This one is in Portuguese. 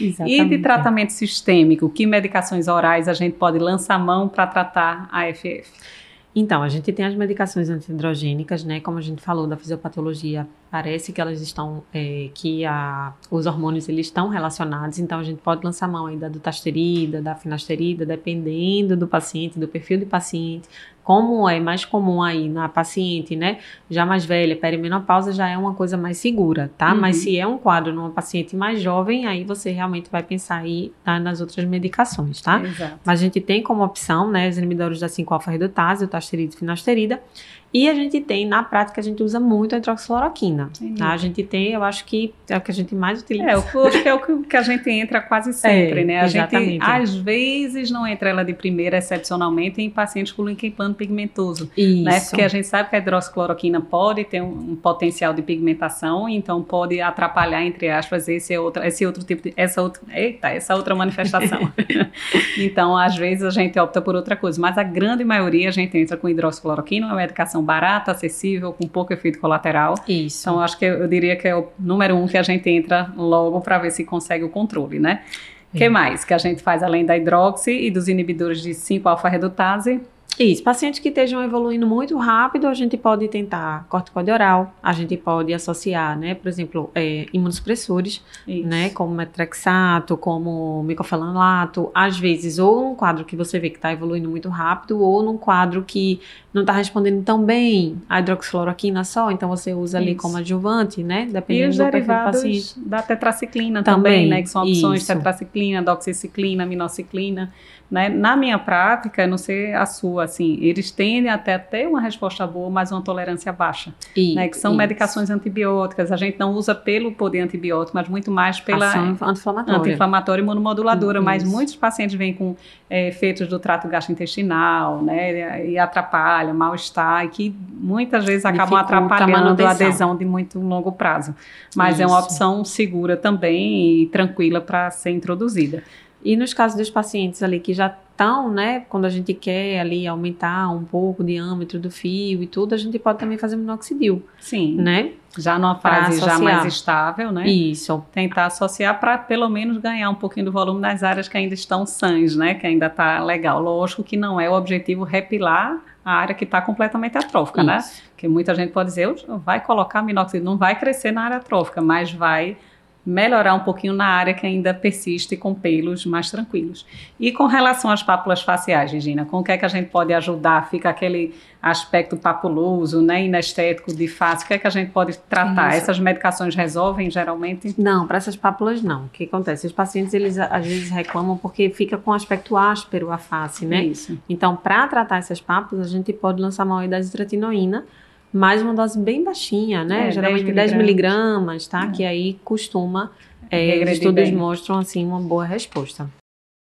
Exatamente. E de tratamento sistêmico, que medicações orais a gente pode lançar mão para tratar a AFF? Então, a gente tem as medicações antidrogênicas, né? Como a gente falou da fisiopatologia, parece que elas estão, é, que a, os hormônios eles estão relacionados. Então, a gente pode lançar mão aí da dutasterida, da finasterida, dependendo do paciente, do perfil do paciente, como é mais comum aí na paciente, né, já mais velha, perimenopausa já é uma coisa mais segura, tá? Uhum. Mas se é um quadro numa paciente mais jovem, aí você realmente vai pensar aí tá, nas outras medicações, tá? Exato. Mas a gente tem como opção, né, os inibidores da 5-alfa-redutase, o tasterida e finasterida, e a gente tem, na prática, a gente usa muito a hidroxicloroquina. Tá? A gente tem, eu acho que é o que a gente mais utiliza. É, eu acho que é o que a gente entra quase sempre, é, né? A exatamente. gente, às vezes, não entra ela de primeira, excepcionalmente, em pacientes com líquen pigmentoso. Isso. Né? Porque a gente sabe que a hidroxicloroquina pode ter um, um, potencial de pigmentação, então pode atrapalhar, entre aspas, esse, outro, esse outro tipo de. Essa outra, eita, essa outra manifestação. então, às vezes, a gente opta por outra coisa. Mas a grande maioria a gente entra com hidroxicloroquina, uma medicação barata, acessível, com pouco efeito colateral. Isso. Então, acho que eu, eu diria que é o número um que a gente entra logo para ver se consegue o controle, né? O que mais que a gente faz além da hidroxi e dos inibidores de 5-alfa-redutase? Isso, pacientes que estejam evoluindo muito rápido, a gente pode tentar corticoide oral, a gente pode associar, né, por exemplo, é, imunossupressores, Isso. né, como metrexato, como micofenolato, às vezes ou num quadro que você vê que está evoluindo muito rápido, ou num quadro que não está respondendo tão bem a hidroxicloroquina só, então você usa Isso. ali como adjuvante, né, dependendo do derivados do paciente. da tetraciclina também, também né, que são opções Isso. tetraciclina, doxiciclina, minociclina, né? Na minha prática, não sei a sua, assim, eles tendem até ter uma resposta boa, mas uma tolerância baixa, e, né? Que são isso. medicações antibióticas. A gente não usa pelo poder antibiótico, mas muito mais pela anti-inflamatória, anti-inflamatória e imunomoduladora. Mas muitos pacientes vêm com é, efeitos do trato gastrointestinal, né? E atrapalha, mal-estar, e que muitas vezes acabam atrapalhando a, a adesão de muito longo prazo. Mas isso. é uma opção segura também e tranquila para ser introduzida. E nos casos dos pacientes ali que já estão, né, quando a gente quer ali aumentar um pouco o diâmetro do fio e tudo, a gente pode também fazer minoxidil. Sim. Né? Já numa fase já mais estável, né? Isso. Tentar associar para pelo menos ganhar um pouquinho do volume nas áreas que ainda estão sãs, né? Que ainda está legal. Lógico que não é o objetivo repilar a área que está completamente atrófica, né? Isso. né? Porque muita gente pode dizer, vai colocar minoxidil, não vai crescer na área atrófica, mas vai melhorar um pouquinho na área que ainda persiste com pelos mais tranquilos. E com relação às pápulas faciais, Regina, com o que é que a gente pode ajudar? Fica aquele aspecto papuloso, né, inestético de face, o que é que a gente pode tratar? Isso. Essas medicações resolvem geralmente? Não, para essas pápulas não. O que acontece? Os pacientes, eles às vezes reclamam porque fica com aspecto áspero a face, né? Isso. Então, para tratar essas pápulas, a gente pode lançar uma da isotretinoína, mais uma dose bem baixinha, né? É, Geralmente 10 miligramas, tá? É. Que aí costuma, é, os estudos bem. mostram assim uma boa resposta.